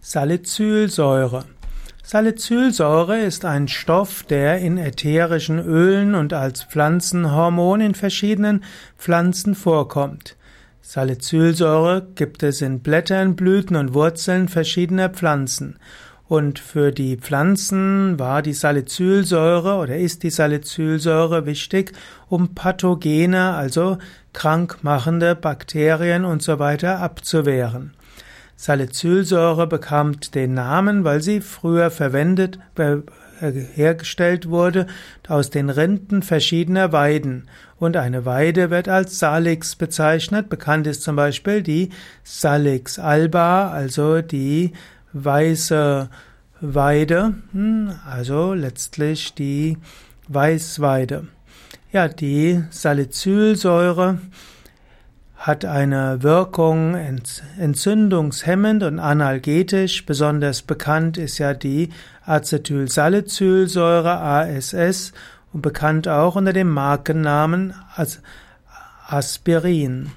Salicylsäure. Salicylsäure ist ein Stoff, der in ätherischen Ölen und als Pflanzenhormon in verschiedenen Pflanzen vorkommt. Salicylsäure gibt es in Blättern, Blüten und Wurzeln verschiedener Pflanzen. Und für die Pflanzen war die Salicylsäure oder ist die Salicylsäure wichtig, um Pathogene, also krankmachende Bakterien und so weiter abzuwehren. Salicylsäure bekam den Namen, weil sie früher verwendet, äh, hergestellt wurde aus den Rinden verschiedener Weiden. Und eine Weide wird als Salix bezeichnet. Bekannt ist zum Beispiel die Salix alba, also die weiße Weide, hm, also letztlich die Weißweide. Ja, die Salicylsäure hat eine Wirkung entzündungshemmend und analgetisch. Besonders bekannt ist ja die Acetylsalicylsäure ASS und bekannt auch unter dem Markennamen Aspirin.